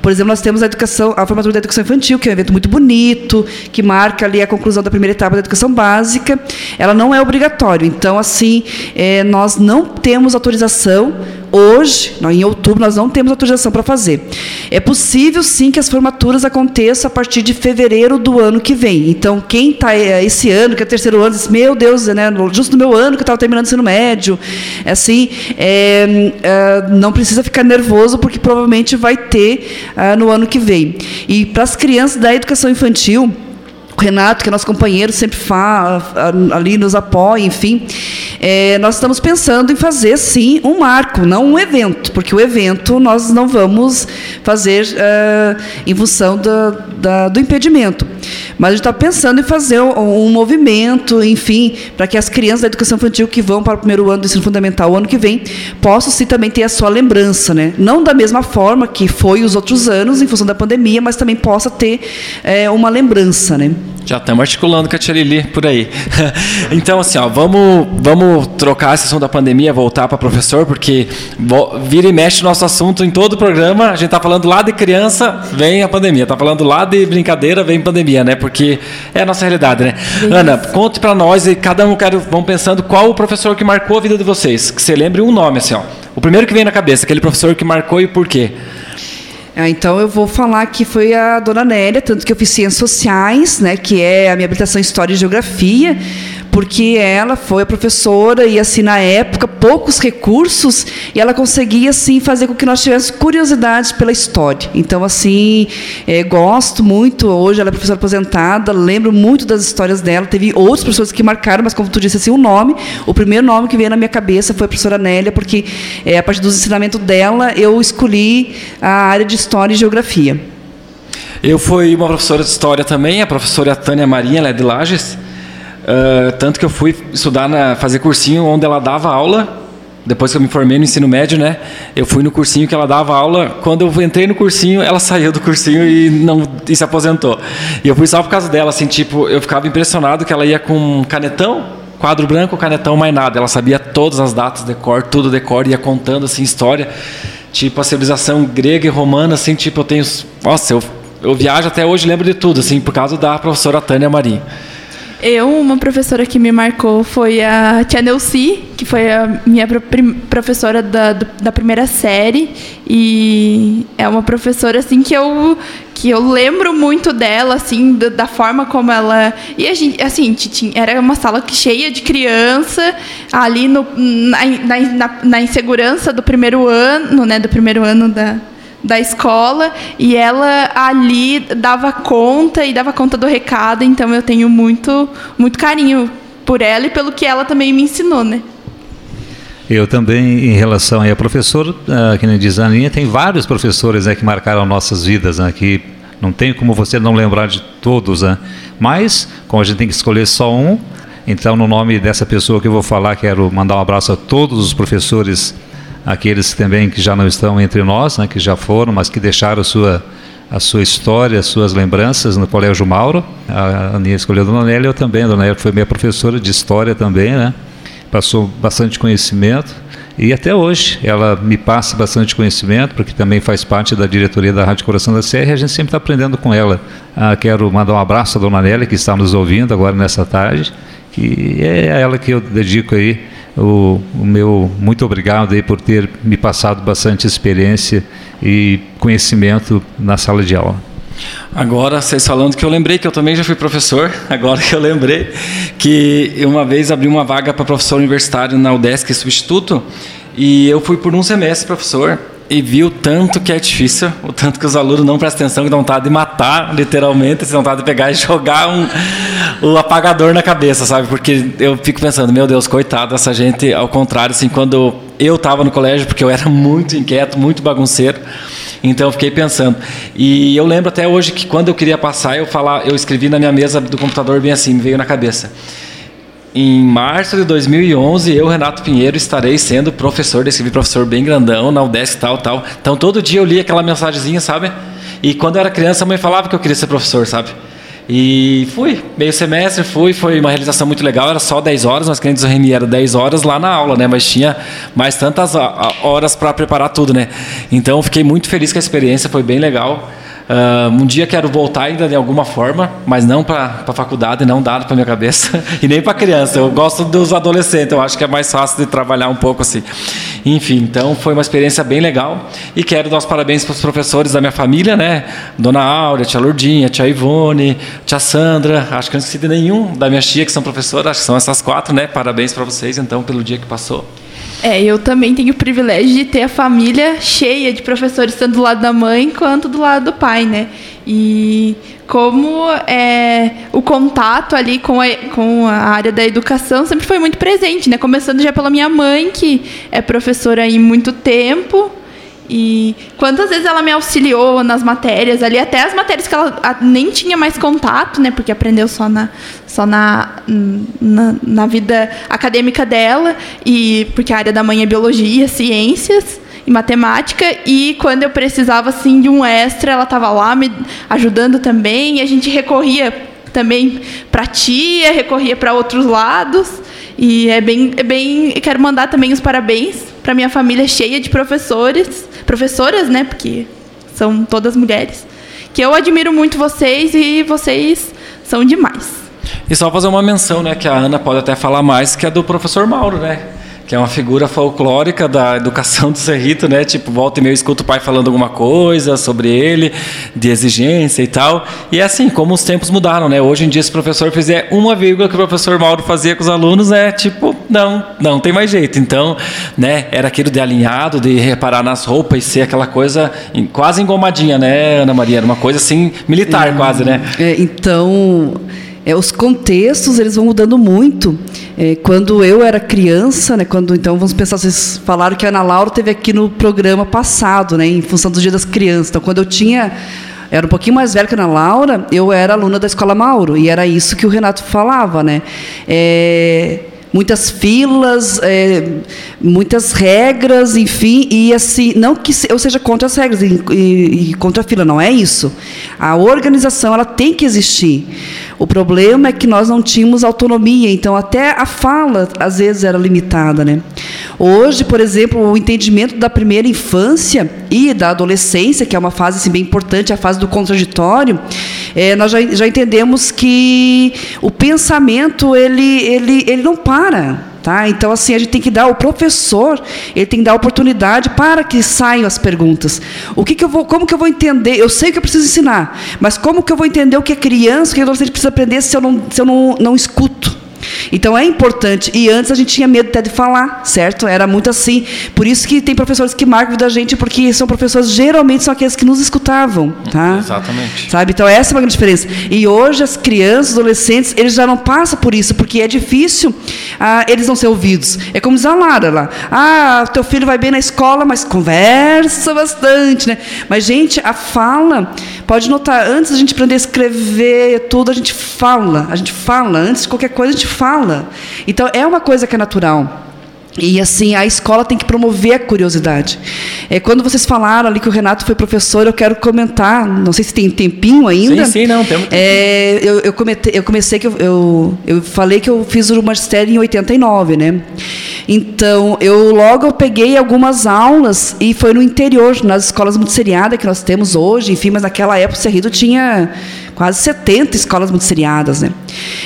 Por exemplo, nós temos a educação, a formatura da educação infantil, que é um evento muito bonito, que marca ali a conclusão da primeira etapa da educação básica. Ela não é obrigatório. Então, assim, é, nós não temos autorização Hoje, em outubro, nós não temos autorização para fazer. É possível, sim, que as formaturas aconteçam a partir de fevereiro do ano que vem. Então, quem está eh, esse ano, que é o terceiro ano, diz, meu Deus, né, justo no meu ano que eu estava terminando o ensino médio, é assim, é, é, não precisa ficar nervoso, porque provavelmente vai ter ah, no ano que vem. E para as crianças da educação infantil, o Renato, que é nosso companheiro, sempre fala, ali nos apoia, enfim. É, nós estamos pensando em fazer, sim, um marco, não um evento, porque o evento nós não vamos fazer uh, em função da, do impedimento. Mas a gente está pensando em fazer um, um movimento, enfim, para que as crianças da educação infantil que vão para o primeiro ano do ensino fundamental o ano que vem possam, sim, também ter a sua lembrança. Né? Não da mesma forma que foi os outros anos, em função da pandemia, mas também possa ter é, uma lembrança. Né? Já estamos articulando com a Tia Lili por aí. [LAUGHS] então, assim, ó, vamos, vamos trocar a sessão da pandemia, voltar para professor, porque vira e mexe nosso assunto em todo o programa. A gente está falando lá de criança, vem a pandemia. Está falando lá de brincadeira, vem pandemia, né? Porque é a nossa realidade, né? Isso. Ana, conte para nós e cada um quero, vão pensando qual o professor que marcou a vida de vocês. Que você lembre um nome, assim, ó. O primeiro que vem na cabeça, aquele professor que marcou e por quê? Ah, então eu vou falar que foi a dona Nélia, tanto que eu fiz ciências sociais, né, que é a minha habilitação em história e geografia, porque ela foi a professora e assim na época poucos recursos e ela conseguia assim fazer com que nós tivéssemos curiosidade pela história. Então assim é, gosto muito hoje ela é professora aposentada, lembro muito das histórias dela. Teve outros professores que marcaram, mas como tu disse assim o nome, o primeiro nome que veio na minha cabeça foi a professora Nélia, porque é, a partir dos ensinamentos dela eu escolhi a área de história e geografia. Eu fui uma professora de história também, a professora Tânia Marinha, ela é de Lages. Uh, tanto que eu fui estudar, na, fazer cursinho onde ela dava aula. Depois que eu me formei no ensino médio, né? Eu fui no cursinho que ela dava aula. Quando eu entrei no cursinho, ela saiu do cursinho e não e se aposentou. E eu fui só por causa dela, assim, tipo, eu ficava impressionado que ela ia com canetão, quadro branco, canetão, mais nada. Ela sabia todas as datas de cor, tudo de cor, ia contando assim história, tipo a civilização grega e romana, assim, tipo eu tenho, nossa, eu eu viajo até hoje, lembro de tudo, assim, por causa da professora Tânia Marim. Eu, uma professora que me marcou foi a Tia Neuci, que foi a minha professora da, da primeira série. E é uma professora, assim, que eu, que eu lembro muito dela, assim, da, da forma como ela... E a gente, assim, era uma sala cheia de criança, ali no, na, na, na insegurança do primeiro ano, né, do primeiro ano da da escola e ela ali dava conta e dava conta do recado, então eu tenho muito muito carinho por ela e pelo que ela também me ensinou, né? Eu também, em relação a professor, uh, que nem diz a Aninha, tem vários professores né, que marcaram nossas vidas, né, que não tem como você não lembrar de todos, né? mas, como a gente tem que escolher só um, então, no nome dessa pessoa que eu vou falar, quero mandar um abraço a todos os professores aqueles também que já não estão entre nós, né, que já foram, mas que deixaram sua, a sua história, as suas lembranças no Colégio Mauro. A Aninha escolheu a Dona Nélia, eu também. A Dona Nélia foi minha professora de história também, né? Passou bastante conhecimento e até hoje ela me passa bastante conhecimento, porque também faz parte da diretoria da Rádio Coração da Serra e a gente sempre está aprendendo com ela. Ah, quero mandar um abraço à Dona Nélia, que está nos ouvindo agora nessa tarde, que é a ela que eu dedico aí o, o, meu muito obrigado aí por ter me passado bastante experiência e conhecimento na sala de aula. Agora, vocês falando que eu lembrei que eu também já fui professor, [LAUGHS] agora que eu lembrei que uma vez abri uma vaga para professor universitário na UDESC substituto e eu fui por um semestre professor e viu tanto que é difícil, o tanto que os alunos não prestam atenção, que dão vontade de matar, literalmente, dão vontade de pegar e [LAUGHS] jogar um, o apagador na cabeça, sabe? Porque eu fico pensando, meu Deus, coitado dessa gente, ao contrário, assim, quando eu estava no colégio, porque eu era [LAUGHS] muito inquieto, muito bagunceiro, então eu fiquei pensando. E eu lembro até hoje que quando eu queria passar, eu, falar, eu escrevi na minha mesa do computador bem assim, me veio na cabeça em março de 2011, eu, Renato Pinheiro, estarei sendo professor, escrevi professor bem grandão, na UDESC, tal, tal. Então, todo dia eu li aquela mensagenzinha, sabe? E quando eu era criança, a mãe falava que eu queria ser professor, sabe? E fui, meio semestre, fui, foi uma realização muito legal, era só 10 horas, mas clientes do Reni era 10 horas lá na aula, né? Mas tinha mais tantas horas para preparar tudo, né? Então, fiquei muito feliz com a experiência, foi bem legal. Uh, um dia quero voltar ainda de alguma forma, mas não para a faculdade, não dado para minha cabeça, [LAUGHS] e nem para criança. Eu gosto dos adolescentes, eu acho que é mais fácil de trabalhar um pouco assim. Enfim, então foi uma experiência bem legal e quero dar os parabéns para os professores da minha família, né? Dona Áurea, tia Lourdinha, tia Ivone, tia Sandra, acho que não esqueci de nenhum da minha tia que são professoras, acho que são essas quatro, né? Parabéns para vocês então pelo dia que passou. É, eu também tenho o privilégio de ter a família cheia de professores, tanto do lado da mãe quanto do lado do pai, né? E como é, o contato ali com a, com a área da educação sempre foi muito presente, né? Começando já pela minha mãe, que é professora há muito tempo, e quantas vezes ela me auxiliou nas matérias ali, até as matérias que ela nem tinha mais contato, né? Porque aprendeu só na, só na, na, na vida acadêmica dela, e porque a área da mãe é biologia, ciências e matemática, e quando eu precisava assim de um extra, ela estava lá me ajudando também, e a gente recorria também para tia, recorria para outros lados. E é bem, é bem. Quero mandar também os parabéns para minha família cheia de professores, professoras, né? Porque são todas mulheres. Que eu admiro muito vocês e vocês são demais. E só fazer uma menção, né? Que a Ana pode até falar mais, que é do professor Mauro, né? Que é uma figura folclórica da educação do Cerrito, né? Tipo, volta e meio escuto o pai falando alguma coisa sobre ele, de exigência e tal. E é assim, como os tempos mudaram, né? Hoje em dia, se o professor fizer uma vírgula que o professor Mauro fazia com os alunos, é tipo, não, não tem mais jeito. Então, né? Era aquilo de alinhado, de reparar nas roupas e ser aquela coisa quase engomadinha, né, Ana Maria? Era uma coisa assim, militar é, quase, né? É, então é, os contextos eles vão mudando muito. É, quando eu era criança, né, quando então vamos pensar, vocês falaram que a Ana Laura teve aqui no programa passado, né, em função do Dia das Crianças. Então, quando eu tinha era um pouquinho mais velha que a Ana Laura, eu era aluna da Escola Mauro e era isso que o Renato falava, né? É, muitas filas, é, muitas regras, enfim, e assim, não que eu seja contra as regras e, e, e, contra a fila, não é isso. A organização ela tem que existir. O problema é que nós não tínhamos autonomia, então até a fala às vezes era limitada, né? Hoje, por exemplo, o entendimento da primeira infância e da adolescência, que é uma fase assim, bem importante, a fase do contraditório, é, nós já, já entendemos que o pensamento ele, ele, ele não para. Tá? Então, assim, a gente tem que dar, o professor, ele tem que dar oportunidade para que saiam as perguntas. O que, que eu vou, como que eu vou entender? Eu sei que eu preciso ensinar, mas como que eu vou entender o que a criança, o que a adolescente precisa aprender se eu não, se eu não, não escuto? Então é importante. E antes a gente tinha medo até de falar, certo? Era muito assim. Por isso que tem professores que marcam da gente, porque são professores geralmente são aqueles que nos escutavam, tá? Exatamente. Sabe? Então essa é uma grande diferença. E hoje as crianças, adolescentes, eles já não passam por isso, porque é difícil ah, eles não ser ouvidos. É como diz a Lara lá. Ah, teu filho vai bem na escola, mas conversa bastante, né? Mas gente, a fala, pode notar, antes da gente aprender a escrever tudo, a gente fala, a gente fala, antes de qualquer coisa a gente fala. Então é uma coisa que é natural. E assim, a escola tem que promover a curiosidade. É, quando vocês falaram ali que o Renato foi professor, eu quero comentar, não sei se tem tempinho ainda. Sim, sim, não, temos é, eu, eu, comete, eu comecei que eu, eu, eu, falei que eu fiz o magistério em 89, né? Então, eu logo eu peguei algumas aulas e foi no interior, nas escolas multisseriadas que nós temos hoje, enfim, mas naquela época o Cerrito tinha quase 70 escolas multisseriadas, né?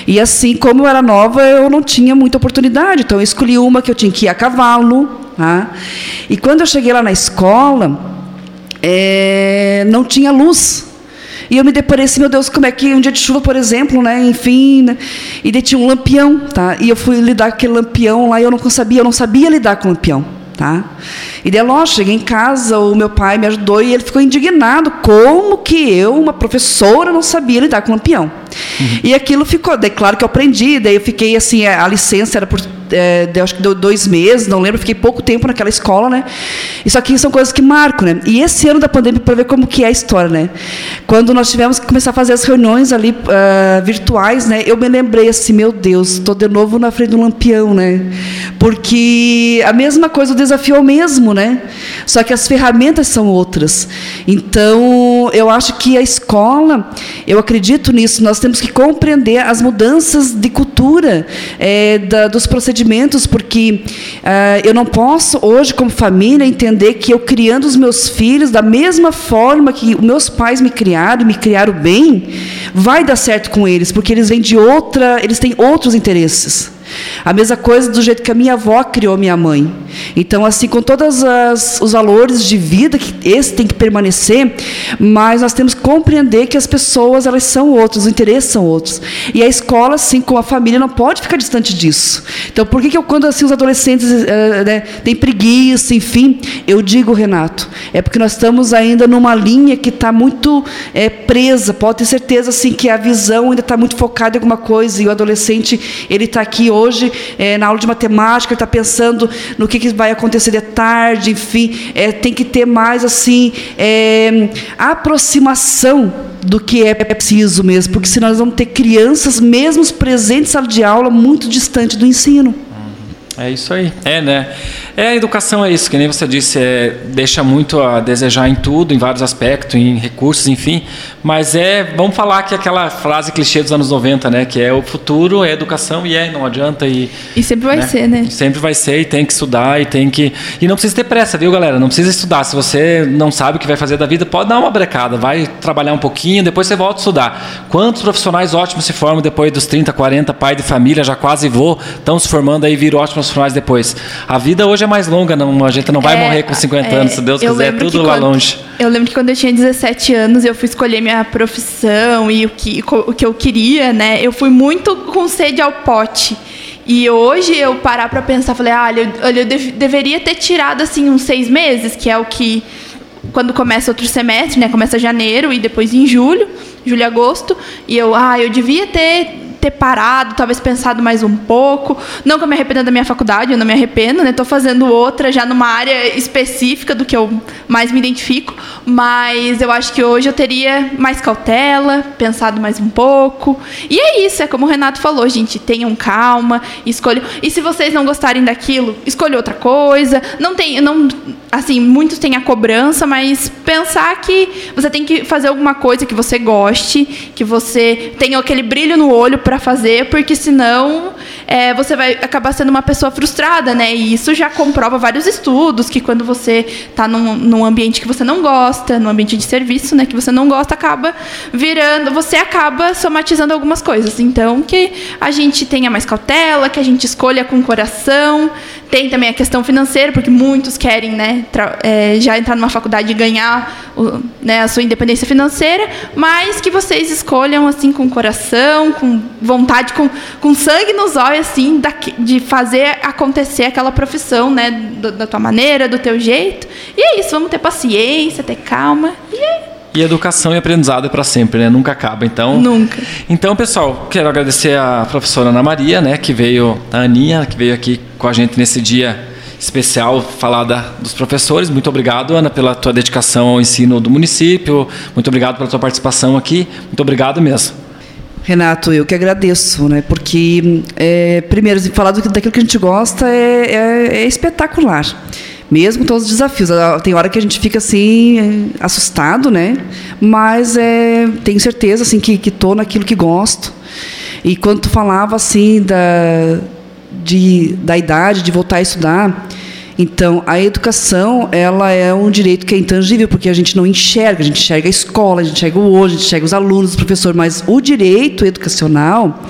E assim, como eu era nova, eu não tinha muita oportunidade, então eu escolhi uma que eu tinha que ir a cavalo, tá? E quando eu cheguei lá na escola, é, não tinha luz. E eu me deparei assim, meu Deus, como é que um dia de chuva, por exemplo, né? Enfim, né? e daí tinha um lampião, tá? E eu fui lidar com aquele lampião lá e eu não sabia, eu não sabia lidar com o lampião. Tá? E daí, lógico, cheguei em casa, o meu pai me ajudou e ele ficou indignado. Como que eu, uma professora, não sabia lidar com lampião? Uhum. E aquilo ficou, daí claro que eu aprendi, daí eu fiquei assim, a licença era por é, deu, acho que deu dois meses, não lembro, fiquei pouco tempo naquela escola, né? Isso aqui são coisas que marcam, né? E esse ano da pandemia, para ver como que é a história, né? Quando nós tivemos que começar a fazer as reuniões ali uh, virtuais, né? Eu me lembrei assim, meu Deus, estou de novo na frente do lampião, né? Porque a mesma coisa, o desafio é o mesmo, né? Só que as ferramentas são outras. Então, eu acho que a escola, eu acredito nisso, nós temos que compreender as mudanças de cultura é, da, dos procedimentos, porque uh, eu não posso, hoje, como família, entender que eu criando os meus filhos da mesma forma que meus pais me criaram, me criaram bem, vai dar certo com eles, porque eles vêm de outra, eles têm outros interesses. A mesma coisa do jeito que a minha avó criou minha mãe. Então, assim, com todos os valores de vida, que esse tem que permanecer, mas nós temos que compreender que as pessoas, elas são outras, os interesses são outros. E a escola, assim como a família, não pode ficar distante disso. Então, por que, que eu, quando assim, os adolescentes uh, né, têm preguiça, enfim, eu digo, Renato, é porque nós estamos ainda numa linha que está muito é, presa. Pode ter certeza, assim, que a visão ainda está muito focada em alguma coisa, e o adolescente, ele está aqui hoje, é, na aula de matemática, ele está pensando no que, que vai acontecer de tarde, enfim, é, tem que ter mais assim é, aproximação do que é preciso mesmo, porque senão nós vamos ter crianças mesmo presentes em sala de aula muito distante do ensino. É isso aí. É, né? É, a educação é isso, que nem você disse, é, deixa muito a desejar em tudo, em vários aspectos, em recursos, enfim. Mas é, vamos falar que aquela frase clichê dos anos 90, né? Que é o futuro, é educação e é, não adianta. E, e sempre vai né? ser, né? Sempre vai ser e tem que estudar e tem que. E não precisa ter pressa, viu, galera? Não precisa estudar. Se você não sabe o que vai fazer da vida, pode dar uma brecada, vai trabalhar um pouquinho, depois você volta a estudar. Quantos profissionais ótimos se formam depois dos 30, 40, pai de família, já quase vou, estão se formando aí, viram ótimos profissionais depois. A vida hoje é mais longa, não, a gente não vai É, morrer com 50 é, anos, se Deus eu quiser, lembro tudo lá quando- longe. Eu lembro que quando eu tinha 17 anos, eu fui escolher minha profissão e o que, o que eu queria, né? Eu fui muito com sede ao pote. E hoje eu parar pra pensar, falei, ah, olha, eu, eu dev- deveria ter tirado assim uns seis meses, que é o que quando começa outro semestre, né? Começa janeiro e depois em julho, julho e agosto. E eu, ah, eu devia ter ter parado, talvez pensado mais um pouco. Não que eu me arrependa da minha faculdade, eu não me arrependo, né? Tô fazendo outra já numa área específica do que eu mais me identifico, mas eu acho que hoje eu teria mais cautela, pensado mais um pouco. E é isso, é como o Renato falou, gente, tenham calma, escolham. E se vocês não gostarem daquilo, escolha outra coisa. Não tem, não, assim, muitos têm a cobrança, mas pensar que você tem que fazer alguma coisa que você goste, que você tenha aquele brilho no olho para fazer, porque senão é, você vai acabar sendo uma pessoa frustrada, né? E isso já comprova vários estudos que quando você está num, num ambiente que você não gosta, num ambiente de serviço, né, que você não gosta, acaba virando, você acaba somatizando algumas coisas. Então, que a gente tenha mais cautela, que a gente escolha com o coração. Tem também a questão financeira, porque muitos querem, né, é, já entrar numa faculdade e ganhar o- né, a sua independência financeira, mas que vocês escolham assim com coração, com vontade, com, com sangue nos olhos, assim, de fazer acontecer aquela profissão, né, da tua maneira, do teu jeito. E é isso, vamos ter paciência, ter calma. E é E educação e aprendizado é para sempre, né? Nunca acaba. Então, Nunca. Então, pessoal, quero agradecer a professora Ana Maria, né, que veio, a Aninha, que veio aqui com a gente nesse dia especial falar da, dos professores. Muito obrigado, Ana, pela tua dedicação ao ensino do município. Muito obrigado pela tua participação aqui. Muito obrigado mesmo. Renato, eu que agradeço, né? Porque, é, primeiro, falar do, que- daquilo que a gente gosta é, é- é espetacular. Mesmo todos os desafios. Ah, Tem hora que a gente fica assim, assustado, né? Mas é, tenho certeza assim, que estou naquilo que gosto. E quando tu falava assim da, de, da idade de voltar a estudar, então, a educação, ela é um direito que é intangível, porque a gente não enxerga, a gente enxerga a escola, a gente enxerga o hoje, a gente enxerga os alunos, os professores, mas o direito educacional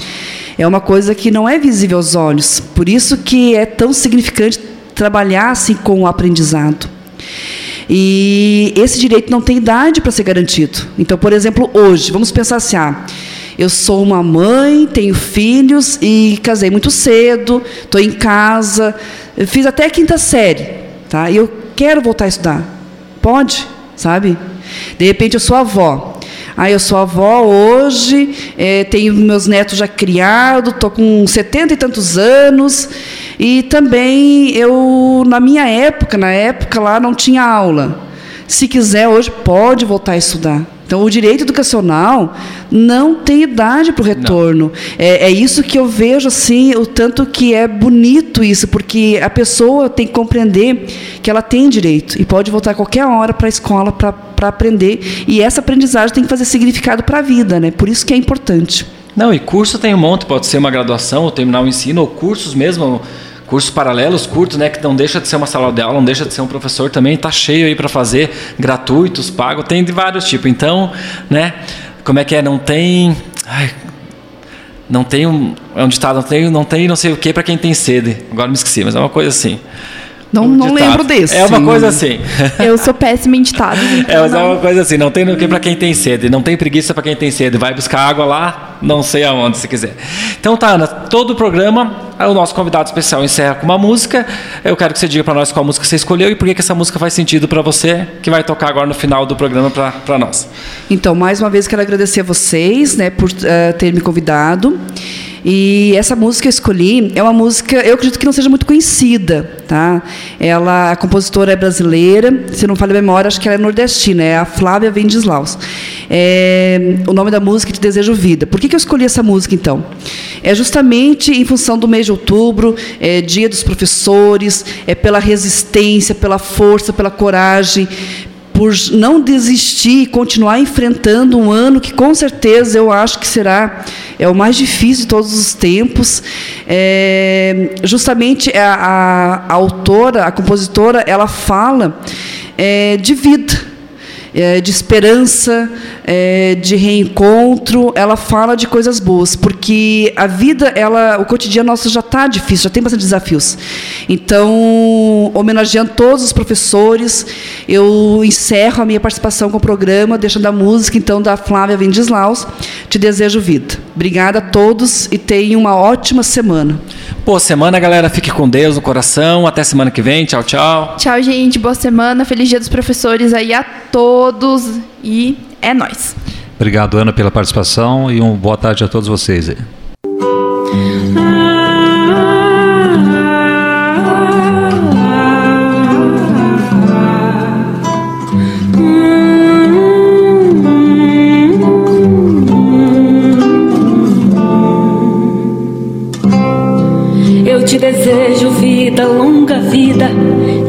é uma coisa que não é visível aos olhos. Por isso que é tão significante trabalhar assim com o aprendizado. E esse direito não tem idade para ser garantido. Então, por exemplo, hoje, vamos pensar assim: ah, eu sou uma mãe, tenho filhos e casei muito cedo, estou em casa, eu fiz até a quinta série, tá? E eu quero voltar a estudar. Pode, sabe? De repente eu sou avó. Ah, eu sou avó hoje, eh, tenho meus netos já criados, estou com setenta e tantos anos. E também eu, na minha época, na época lá não tinha aula. Se quiser, hoje pode voltar a estudar. Então, o direito educacional não tem idade para o retorno. É, é isso que eu vejo, assim, o tanto que é bonito isso, porque a pessoa tem que compreender que ela tem direito e pode voltar a qualquer hora para a escola para aprender. E essa aprendizagem tem que fazer significado para a vida, né? Por isso que é importante. Não, e curso tem um monte, pode ser uma graduação, ou terminar o ensino, ou cursos mesmo, cursos paralelos, curtos, né, que não deixa de ser uma sala de aula, não deixa de ser um professor também, está cheio aí para fazer, gratuitos, pago, tem de vários tipos. Então, né, como é que é? Não tem. Ai, não tem um. É um ditado, não tem, não tem não sei o que para quem tem sede. Agora me esqueci, mas é uma coisa assim. Não, Um não ditado. lembro desse. É uma coisa assim. [LAUGHS] Eu sou péssima em ditados. então [LAUGHS] É, mas é não. uma coisa assim, não tem no que para quem tem sede, não tem preguiça para quem tem sede. Vai buscar água lá, não sei aonde, se quiser. Então tá, Ana, todo o programa, o nosso convidado especial encerra com uma música. Eu quero que você diga para nós qual música você escolheu e por que, que essa música faz sentido para você, que vai tocar agora no final do programa para nós. Então, mais uma vez, quero agradecer a vocês né, por uh, ter me convidado. E essa música que eu escolhi é uma música, eu acredito que não seja muito conhecida, tá? Ela, a compositora é brasileira, se não falha a memória, acho que ela é nordestina, é a Flávia Vendislaus. É, o nome da música é Te Desejo Vida. Por que, que eu escolhi essa música, então? É justamente em função do mês de outubro, é Dia dos Professores, é pela resistência, pela força, pela coragem, por não desistir e continuar enfrentando um ano que com certeza eu acho que será é o mais difícil de todos os tempos. É, justamente a, a, a, autora, a compositora, ela fala é, de vida. É, de esperança, é, de reencontro. Ela fala de coisas boas, porque a vida, ela, o cotidiano nosso já está difícil, já tem bastante desafios. Então, homenageando todos os professores, eu encerro a minha participação com o programa, deixando a música então da Flávia Vendislaus. Te desejo vida. Obrigada a todos e tenham uma ótima semana. Boa semana, galera. Fique com Deus no coração. Até semana que vem. Tchau, tchau. Tchau, gente. Boa semana. Feliz Dia dos Professores aí a todos. E é nós. Obrigado, Ana, pela participação e uma boa tarde a todos vocês. Eu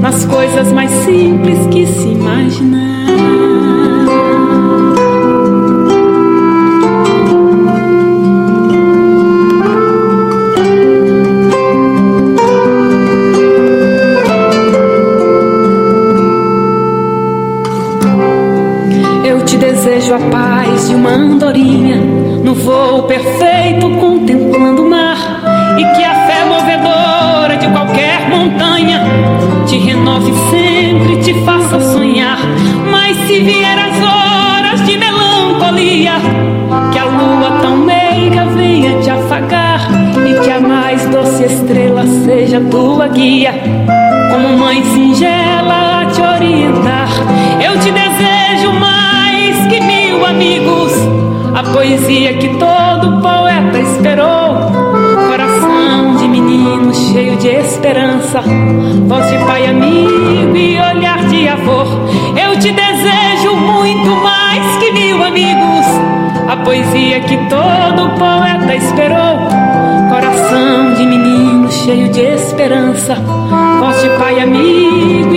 nas coisas mais simples que se imaginar. Eu te desejo a paz de uma andorinha no voo perfeito guia, como mãe singela a te orientar. Eu te desejo mais que mil amigos, a poesia que todo poeta esperou. Coração de menino cheio de esperança, voz de pai amigo e olhar de avô. Eu te desejo muito mais que mil amigos, a poesia que todo poeta esperou cheio de esperança, voz de Pai amigo.